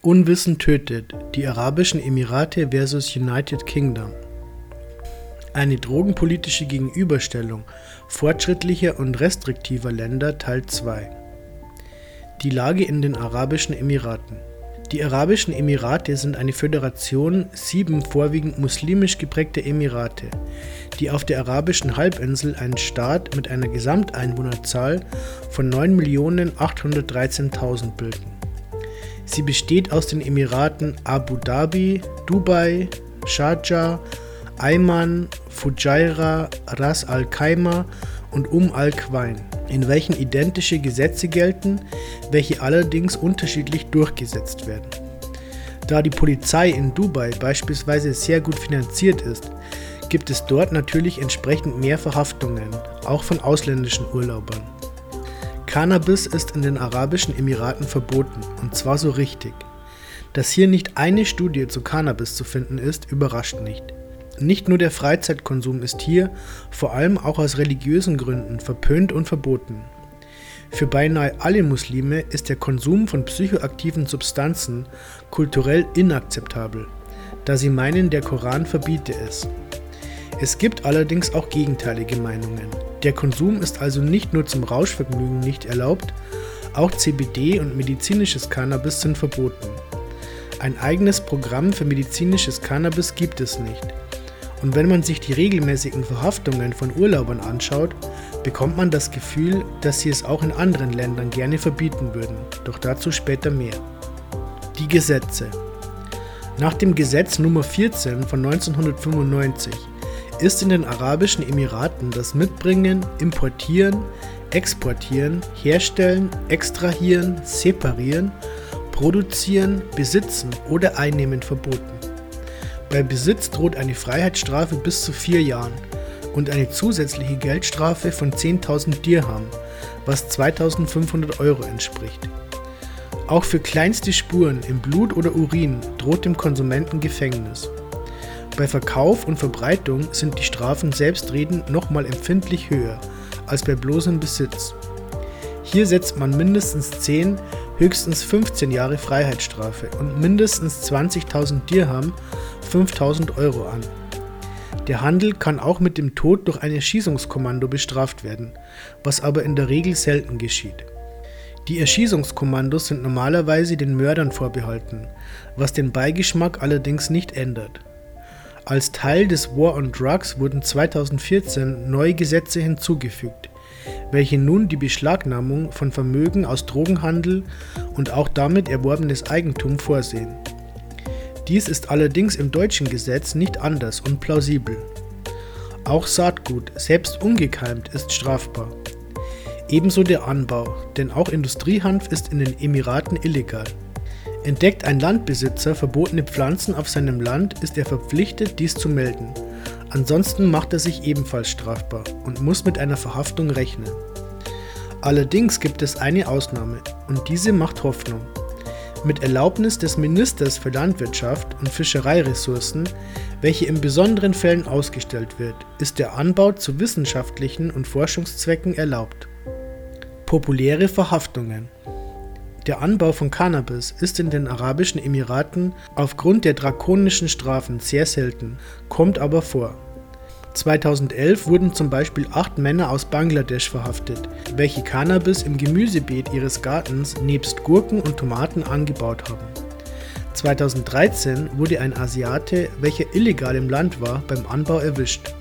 Unwissen tötet. Die Arabischen Emirate vs. United Kingdom. Eine drogenpolitische Gegenüberstellung fortschrittlicher und restriktiver Länder Teil 2. Die Lage in den Arabischen Emiraten. Die Arabischen Emirate sind eine Föderation sieben vorwiegend muslimisch geprägter Emirate, die auf der arabischen Halbinsel einen Staat mit einer Gesamteinwohnerzahl von 9.813.000 bilden. Sie besteht aus den Emiraten Abu Dhabi, Dubai, Sharjah, Ayman, Fujairah, Ras Al Khaimah und Um Al Quwain, in welchen identische Gesetze gelten, welche allerdings unterschiedlich durchgesetzt werden. Da die Polizei in Dubai beispielsweise sehr gut finanziert ist, gibt es dort natürlich entsprechend mehr Verhaftungen, auch von ausländischen Urlaubern. Cannabis ist in den Arabischen Emiraten verboten, und zwar so richtig. Dass hier nicht eine Studie zu Cannabis zu finden ist, überrascht nicht. Nicht nur der Freizeitkonsum ist hier, vor allem auch aus religiösen Gründen, verpönt und verboten. Für beinahe alle Muslime ist der Konsum von psychoaktiven Substanzen kulturell inakzeptabel, da sie meinen, der Koran verbiete es. Es gibt allerdings auch gegenteilige Meinungen. Der Konsum ist also nicht nur zum Rauschvergnügen nicht erlaubt, auch CBD und medizinisches Cannabis sind verboten. Ein eigenes Programm für medizinisches Cannabis gibt es nicht. Und wenn man sich die regelmäßigen Verhaftungen von Urlaubern anschaut, bekommt man das Gefühl, dass sie es auch in anderen Ländern gerne verbieten würden, doch dazu später mehr. Die Gesetze. Nach dem Gesetz Nummer 14 von 1995 ist in den Arabischen Emiraten das Mitbringen, Importieren, Exportieren, Herstellen, Extrahieren, Separieren, Produzieren, Besitzen oder Einnehmen verboten. Bei Besitz droht eine Freiheitsstrafe bis zu vier Jahren und eine zusätzliche Geldstrafe von 10.000 Dirham, was 2.500 Euro entspricht. Auch für kleinste Spuren im Blut oder Urin droht dem Konsumenten Gefängnis. Bei Verkauf und Verbreitung sind die Strafen selbstredend nochmal empfindlich höher als bei bloßem Besitz. Hier setzt man mindestens 10, höchstens 15 Jahre Freiheitsstrafe und mindestens 20.000 Dirham, 5.000 Euro an. Der Handel kann auch mit dem Tod durch ein Erschießungskommando bestraft werden, was aber in der Regel selten geschieht. Die Erschießungskommandos sind normalerweise den Mördern vorbehalten, was den Beigeschmack allerdings nicht ändert. Als Teil des War on Drugs wurden 2014 neue Gesetze hinzugefügt, welche nun die Beschlagnahmung von Vermögen aus Drogenhandel und auch damit erworbenes Eigentum vorsehen. Dies ist allerdings im deutschen Gesetz nicht anders und plausibel. Auch Saatgut, selbst ungekeimt, ist strafbar. Ebenso der Anbau, denn auch Industriehanf ist in den Emiraten illegal. Entdeckt ein Landbesitzer verbotene Pflanzen auf seinem Land, ist er verpflichtet, dies zu melden. Ansonsten macht er sich ebenfalls strafbar und muss mit einer Verhaftung rechnen. Allerdings gibt es eine Ausnahme und diese macht Hoffnung. Mit Erlaubnis des Ministers für Landwirtschaft und Fischereiressourcen, welche in besonderen Fällen ausgestellt wird, ist der Anbau zu wissenschaftlichen und Forschungszwecken erlaubt. Populäre Verhaftungen der Anbau von Cannabis ist in den Arabischen Emiraten aufgrund der drakonischen Strafen sehr selten, kommt aber vor. 2011 wurden zum Beispiel acht Männer aus Bangladesch verhaftet, welche Cannabis im Gemüsebeet ihres Gartens nebst Gurken und Tomaten angebaut haben. 2013 wurde ein Asiate, welcher illegal im Land war, beim Anbau erwischt.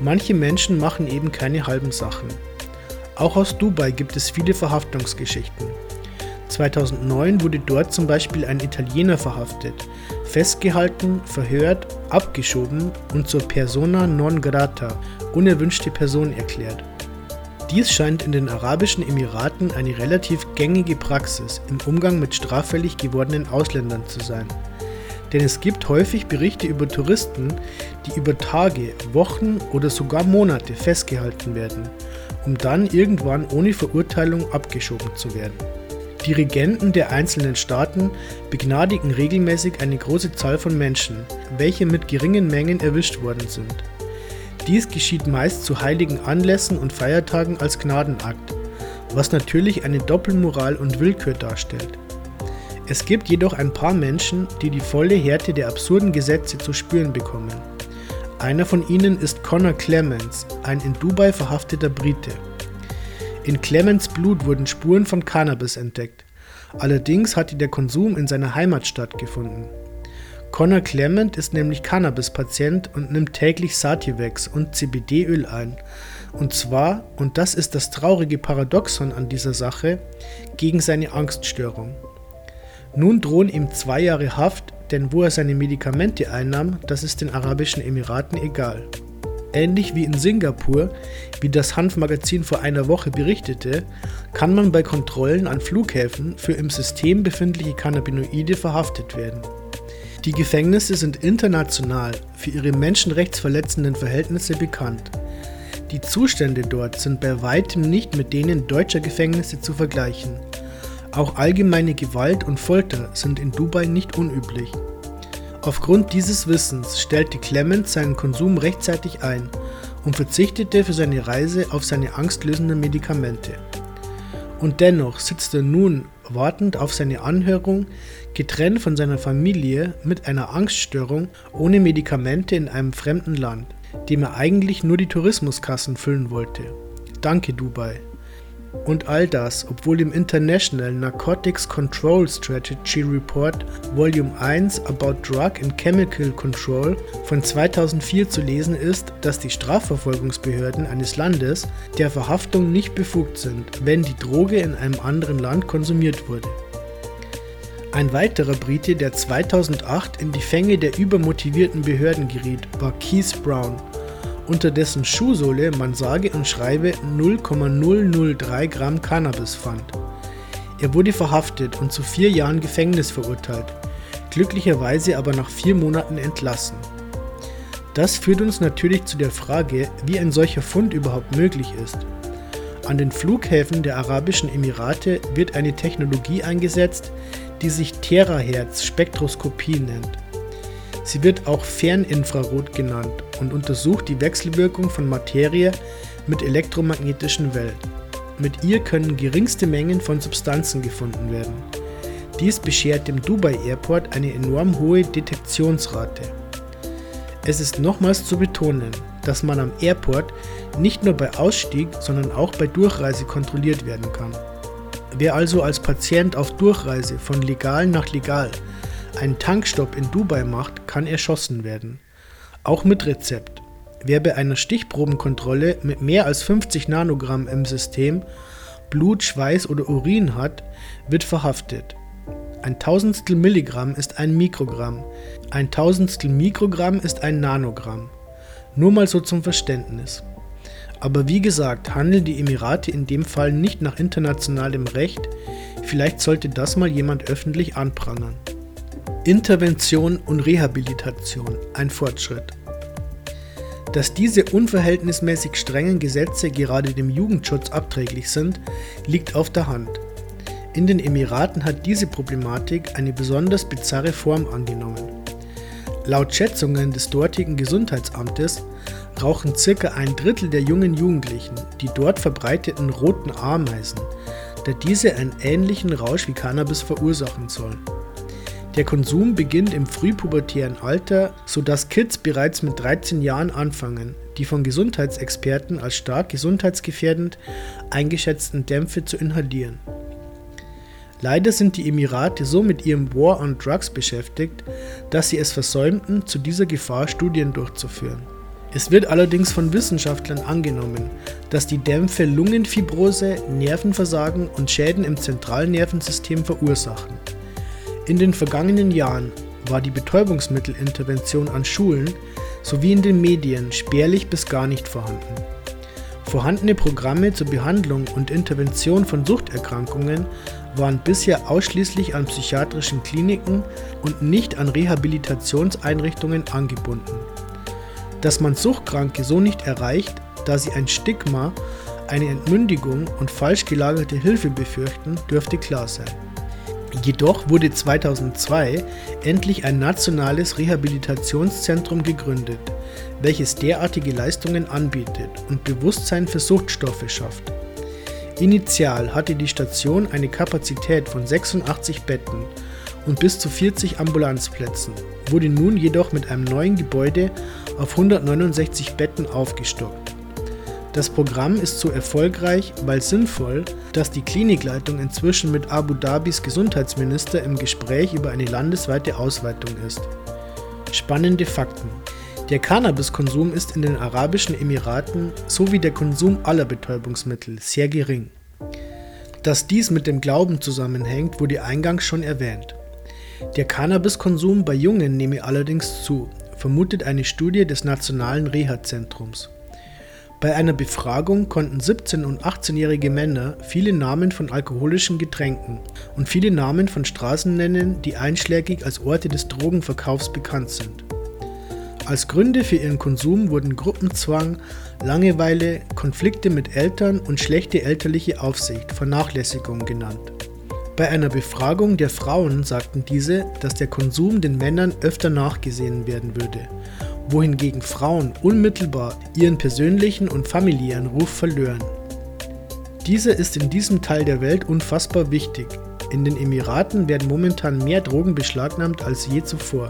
Manche Menschen machen eben keine halben Sachen. Auch aus Dubai gibt es viele Verhaftungsgeschichten. 2009 wurde dort zum Beispiel ein Italiener verhaftet, festgehalten, verhört, abgeschoben und zur persona non grata, unerwünschte Person erklärt. Dies scheint in den Arabischen Emiraten eine relativ gängige Praxis im Umgang mit straffällig gewordenen Ausländern zu sein. Denn es gibt häufig Berichte über Touristen, die über Tage, Wochen oder sogar Monate festgehalten werden, um dann irgendwann ohne Verurteilung abgeschoben zu werden. Die Regenten der einzelnen Staaten begnadigen regelmäßig eine große Zahl von Menschen, welche mit geringen Mengen erwischt worden sind. Dies geschieht meist zu heiligen Anlässen und Feiertagen als Gnadenakt, was natürlich eine Doppelmoral und Willkür darstellt. Es gibt jedoch ein paar Menschen, die die volle Härte der absurden Gesetze zu spüren bekommen. Einer von ihnen ist Connor Clemens, ein in Dubai verhafteter Brite. In Clemens Blut wurden Spuren von Cannabis entdeckt. Allerdings hatte der Konsum in seiner Heimat stattgefunden. Connor Clement ist nämlich Cannabis-Patient und nimmt täglich Sativex und CBD-Öl ein. Und zwar, und das ist das traurige Paradoxon an dieser Sache, gegen seine Angststörung. Nun drohen ihm zwei Jahre Haft, denn wo er seine Medikamente einnahm, das ist den Arabischen Emiraten egal. Ähnlich wie in Singapur, wie das Hanfmagazin vor einer Woche berichtete, kann man bei Kontrollen an Flughäfen für im System befindliche Cannabinoide verhaftet werden. Die Gefängnisse sind international für ihre menschenrechtsverletzenden Verhältnisse bekannt. Die Zustände dort sind bei weitem nicht mit denen deutscher Gefängnisse zu vergleichen. Auch allgemeine Gewalt und Folter sind in Dubai nicht unüblich. Aufgrund dieses Wissens stellte Clement seinen Konsum rechtzeitig ein und verzichtete für seine Reise auf seine angstlösenden Medikamente. Und dennoch sitzt er nun wartend auf seine Anhörung, getrennt von seiner Familie mit einer Angststörung, ohne Medikamente in einem fremden Land, dem er eigentlich nur die Tourismuskassen füllen wollte. Danke Dubai. Und all das, obwohl im International Narcotics Control Strategy Report Volume 1 About Drug and Chemical Control von 2004 zu lesen ist, dass die Strafverfolgungsbehörden eines Landes der Verhaftung nicht befugt sind, wenn die Droge in einem anderen Land konsumiert wurde. Ein weiterer Brite, der 2008 in die Fänge der übermotivierten Behörden geriet, war Keith Brown unter dessen Schuhsohle man sage und schreibe 0,003 Gramm Cannabis fand. Er wurde verhaftet und zu vier Jahren Gefängnis verurteilt, glücklicherweise aber nach vier Monaten entlassen. Das führt uns natürlich zu der Frage, wie ein solcher Fund überhaupt möglich ist. An den Flughäfen der Arabischen Emirate wird eine Technologie eingesetzt, die sich Terahertz-Spektroskopie nennt. Sie wird auch Ferninfrarot genannt und untersucht die Wechselwirkung von Materie mit elektromagnetischen Wellen. Mit ihr können geringste Mengen von Substanzen gefunden werden. Dies beschert dem Dubai Airport eine enorm hohe Detektionsrate. Es ist nochmals zu betonen, dass man am Airport nicht nur bei Ausstieg, sondern auch bei Durchreise kontrolliert werden kann. Wer also als Patient auf Durchreise von legal nach legal einen Tankstopp in Dubai macht, kann erschossen werden. Auch mit Rezept. Wer bei einer Stichprobenkontrolle mit mehr als 50 Nanogramm im System Blut, Schweiß oder Urin hat, wird verhaftet. Ein Tausendstel Milligramm ist ein Mikrogramm, ein Tausendstel Mikrogramm ist ein Nanogramm. Nur mal so zum Verständnis. Aber wie gesagt, handeln die Emirate in dem Fall nicht nach internationalem Recht, vielleicht sollte das mal jemand öffentlich anprangern. Intervention und Rehabilitation ein Fortschritt. Dass diese unverhältnismäßig strengen Gesetze gerade dem Jugendschutz abträglich sind, liegt auf der Hand. In den Emiraten hat diese Problematik eine besonders bizarre Form angenommen. Laut Schätzungen des dortigen Gesundheitsamtes rauchen circa ein Drittel der jungen Jugendlichen die dort verbreiteten roten Ameisen, da diese einen ähnlichen Rausch wie Cannabis verursachen sollen. Der Konsum beginnt im frühpubertären Alter, sodass Kids bereits mit 13 Jahren anfangen, die von Gesundheitsexperten als stark gesundheitsgefährdend eingeschätzten Dämpfe zu inhalieren. Leider sind die Emirate so mit ihrem War on Drugs beschäftigt, dass sie es versäumten, zu dieser Gefahr Studien durchzuführen. Es wird allerdings von Wissenschaftlern angenommen, dass die Dämpfe Lungenfibrose, Nervenversagen und Schäden im Zentralnervensystem verursachen. In den vergangenen Jahren war die Betäubungsmittelintervention an Schulen sowie in den Medien spärlich bis gar nicht vorhanden. Vorhandene Programme zur Behandlung und Intervention von Suchterkrankungen waren bisher ausschließlich an psychiatrischen Kliniken und nicht an Rehabilitationseinrichtungen angebunden. Dass man Suchtkranke so nicht erreicht, da sie ein Stigma, eine Entmündigung und falsch gelagerte Hilfe befürchten, dürfte klar sein. Jedoch wurde 2002 endlich ein nationales Rehabilitationszentrum gegründet, welches derartige Leistungen anbietet und Bewusstsein für Suchtstoffe schafft. Initial hatte die Station eine Kapazität von 86 Betten und bis zu 40 Ambulanzplätzen, wurde nun jedoch mit einem neuen Gebäude auf 169 Betten aufgestockt. Das Programm ist so erfolgreich, weil sinnvoll, dass die Klinikleitung inzwischen mit Abu Dhabis Gesundheitsminister im Gespräch über eine landesweite Ausweitung ist. Spannende Fakten. Der Cannabiskonsum ist in den Arabischen Emiraten sowie der Konsum aller Betäubungsmittel sehr gering. Dass dies mit dem Glauben zusammenhängt, wurde eingangs schon erwähnt. Der Cannabiskonsum bei Jungen nehme allerdings zu, vermutet eine Studie des Nationalen Reha-Zentrums. Bei einer Befragung konnten 17- und 18-jährige Männer viele Namen von alkoholischen Getränken und viele Namen von Straßen nennen, die einschlägig als Orte des Drogenverkaufs bekannt sind. Als Gründe für ihren Konsum wurden Gruppenzwang, Langeweile, Konflikte mit Eltern und schlechte elterliche Aufsicht, Vernachlässigung genannt. Bei einer Befragung der Frauen sagten diese, dass der Konsum den Männern öfter nachgesehen werden würde wohingegen Frauen unmittelbar ihren persönlichen und familiären Ruf verlören. Dieser ist in diesem Teil der Welt unfassbar wichtig. In den Emiraten werden momentan mehr Drogen beschlagnahmt als je zuvor.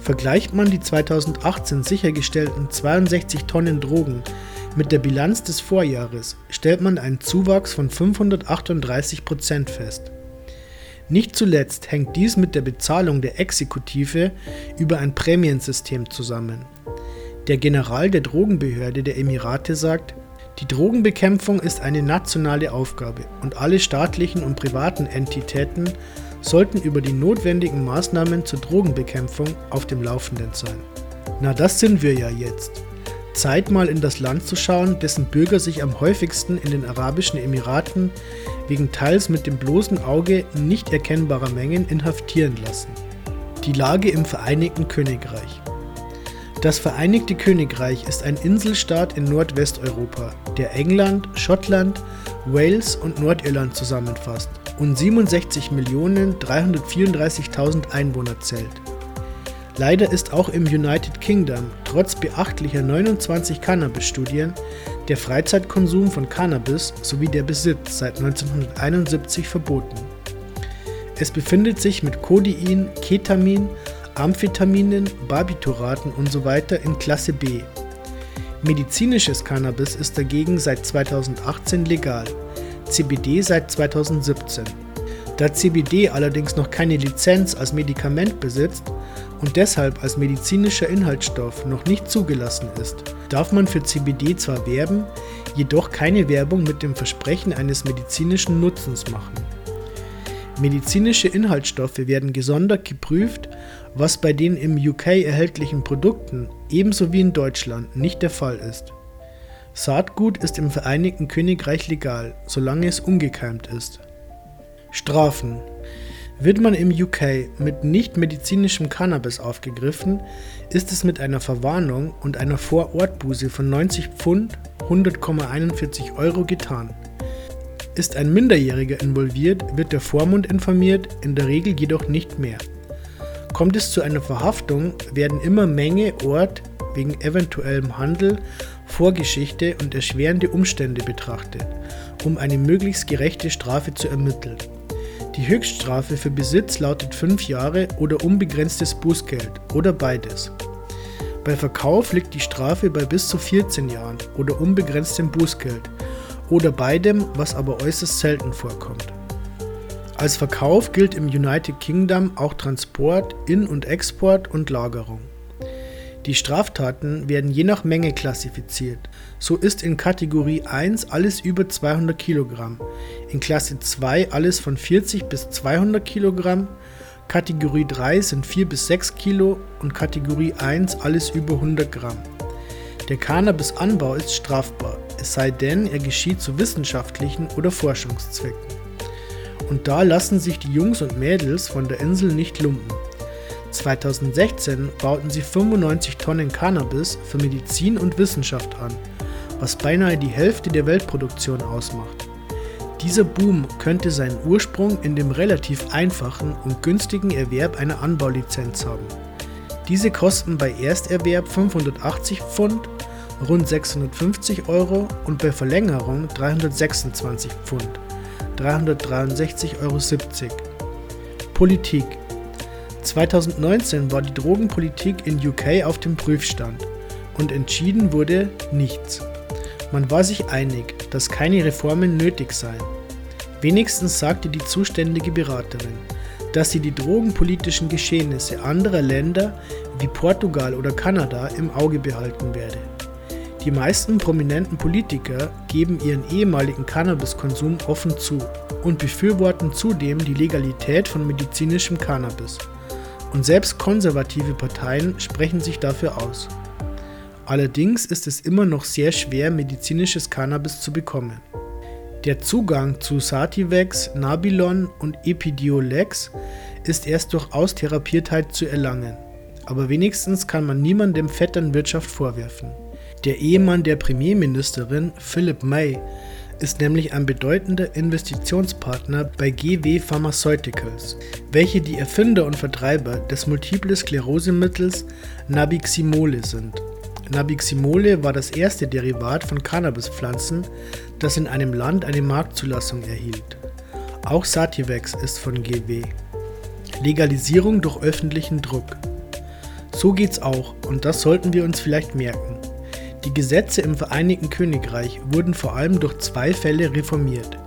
Vergleicht man die 2018 sichergestellten 62 Tonnen Drogen mit der Bilanz des Vorjahres, stellt man einen Zuwachs von 538 Prozent fest. Nicht zuletzt hängt dies mit der Bezahlung der Exekutive über ein Prämiensystem zusammen. Der General der Drogenbehörde der Emirate sagt, die Drogenbekämpfung ist eine nationale Aufgabe und alle staatlichen und privaten Entitäten sollten über die notwendigen Maßnahmen zur Drogenbekämpfung auf dem Laufenden sein. Na, das sind wir ja jetzt. Zeit mal in das Land zu schauen, dessen Bürger sich am häufigsten in den Arabischen Emiraten wegen teils mit dem bloßen Auge nicht erkennbarer Mengen inhaftieren lassen. Die Lage im Vereinigten Königreich. Das Vereinigte Königreich ist ein Inselstaat in Nordwesteuropa, der England, Schottland, Wales und Nordirland zusammenfasst und 67.334.000 Einwohner zählt. Leider ist auch im United Kingdom trotz beachtlicher 29 Cannabis-Studien der Freizeitkonsum von Cannabis sowie der Besitz seit 1971 verboten. Es befindet sich mit Codein, Ketamin, Amphetaminen, Barbituraten usw. So in Klasse B. Medizinisches Cannabis ist dagegen seit 2018 legal, CBD seit 2017. Da CBD allerdings noch keine Lizenz als Medikament besitzt, und deshalb als medizinischer Inhaltsstoff noch nicht zugelassen ist, darf man für CBD zwar werben, jedoch keine Werbung mit dem Versprechen eines medizinischen Nutzens machen. Medizinische Inhaltsstoffe werden gesondert geprüft, was bei den im UK erhältlichen Produkten ebenso wie in Deutschland nicht der Fall ist. Saatgut ist im Vereinigten Königreich legal, solange es ungekeimt ist. Strafen wird man im UK mit nicht-medizinischem Cannabis aufgegriffen, ist es mit einer Verwarnung und einer Vorortbuße von 90 Pfund 100,41 Euro getan. Ist ein Minderjähriger involviert, wird der Vormund informiert, in der Regel jedoch nicht mehr. Kommt es zu einer Verhaftung, werden immer Menge, Ort wegen eventuellem Handel, Vorgeschichte und erschwerende Umstände betrachtet, um eine möglichst gerechte Strafe zu ermitteln. Die Höchststrafe für Besitz lautet 5 Jahre oder unbegrenztes Bußgeld oder beides. Bei Verkauf liegt die Strafe bei bis zu 14 Jahren oder unbegrenztem Bußgeld oder beidem, was aber äußerst selten vorkommt. Als Verkauf gilt im United Kingdom auch Transport, In- und Export und Lagerung. Die Straftaten werden je nach Menge klassifiziert. So ist in Kategorie 1 alles über 200 Kilogramm, in Klasse 2 alles von 40 bis 200 Kilogramm, Kategorie 3 sind 4 bis 6 Kilo und Kategorie 1 alles über 100 Gramm. Der Cannabisanbau ist strafbar, es sei denn, er geschieht zu wissenschaftlichen oder Forschungszwecken. Und da lassen sich die Jungs und Mädels von der Insel nicht lumpen. 2016 bauten sie 95 Tonnen Cannabis für Medizin und Wissenschaft an, was beinahe die Hälfte der Weltproduktion ausmacht. Dieser Boom könnte seinen Ursprung in dem relativ einfachen und günstigen Erwerb einer Anbaulizenz haben. Diese kosten bei Ersterwerb 580 Pfund, rund 650 Euro und bei Verlängerung 326 Pfund, 363,70 Euro. Politik. 2019 war die Drogenpolitik in UK auf dem Prüfstand und entschieden wurde nichts. Man war sich einig, dass keine Reformen nötig seien. Wenigstens sagte die zuständige Beraterin, dass sie die drogenpolitischen Geschehnisse anderer Länder wie Portugal oder Kanada im Auge behalten werde. Die meisten prominenten Politiker geben ihren ehemaligen Cannabiskonsum offen zu und befürworten zudem die Legalität von medizinischem Cannabis. Und selbst konservative Parteien sprechen sich dafür aus. Allerdings ist es immer noch sehr schwer, medizinisches Cannabis zu bekommen. Der Zugang zu Sativex, Nabilon und Epidiolex ist erst durch Austherapiertheit zu erlangen. Aber wenigstens kann man niemandem Vetternwirtschaft vorwerfen. Der Ehemann der Premierministerin, Philip May, ist nämlich ein bedeutender Investitionspartner bei GW Pharmaceuticals, welche die Erfinder und Vertreiber des Multiple Sklerose-Mittels Nabiximole sind. Nabiximole war das erste Derivat von Cannabispflanzen, das in einem Land eine Marktzulassung erhielt. Auch Sativex ist von GW. Legalisierung durch öffentlichen Druck. So geht's auch und das sollten wir uns vielleicht merken. Die Gesetze im Vereinigten Königreich wurden vor allem durch zwei Fälle reformiert,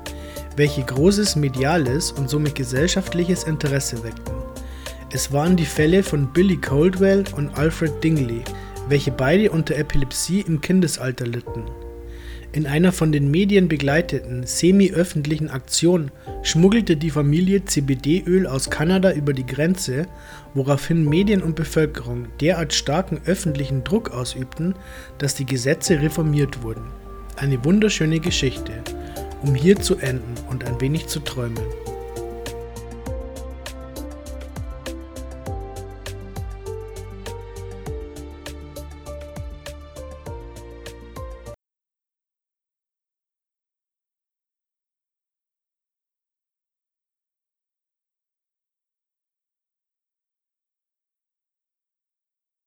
welche großes mediales und somit gesellschaftliches Interesse weckten. Es waren die Fälle von Billy Coldwell und Alfred Dingley, welche beide unter Epilepsie im Kindesalter litten. In einer von den Medien begleiteten, semi-öffentlichen Aktion schmuggelte die Familie CBD-Öl aus Kanada über die Grenze, woraufhin Medien und Bevölkerung derart starken öffentlichen Druck ausübten, dass die Gesetze reformiert wurden. Eine wunderschöne Geschichte, um hier zu enden und ein wenig zu träumen.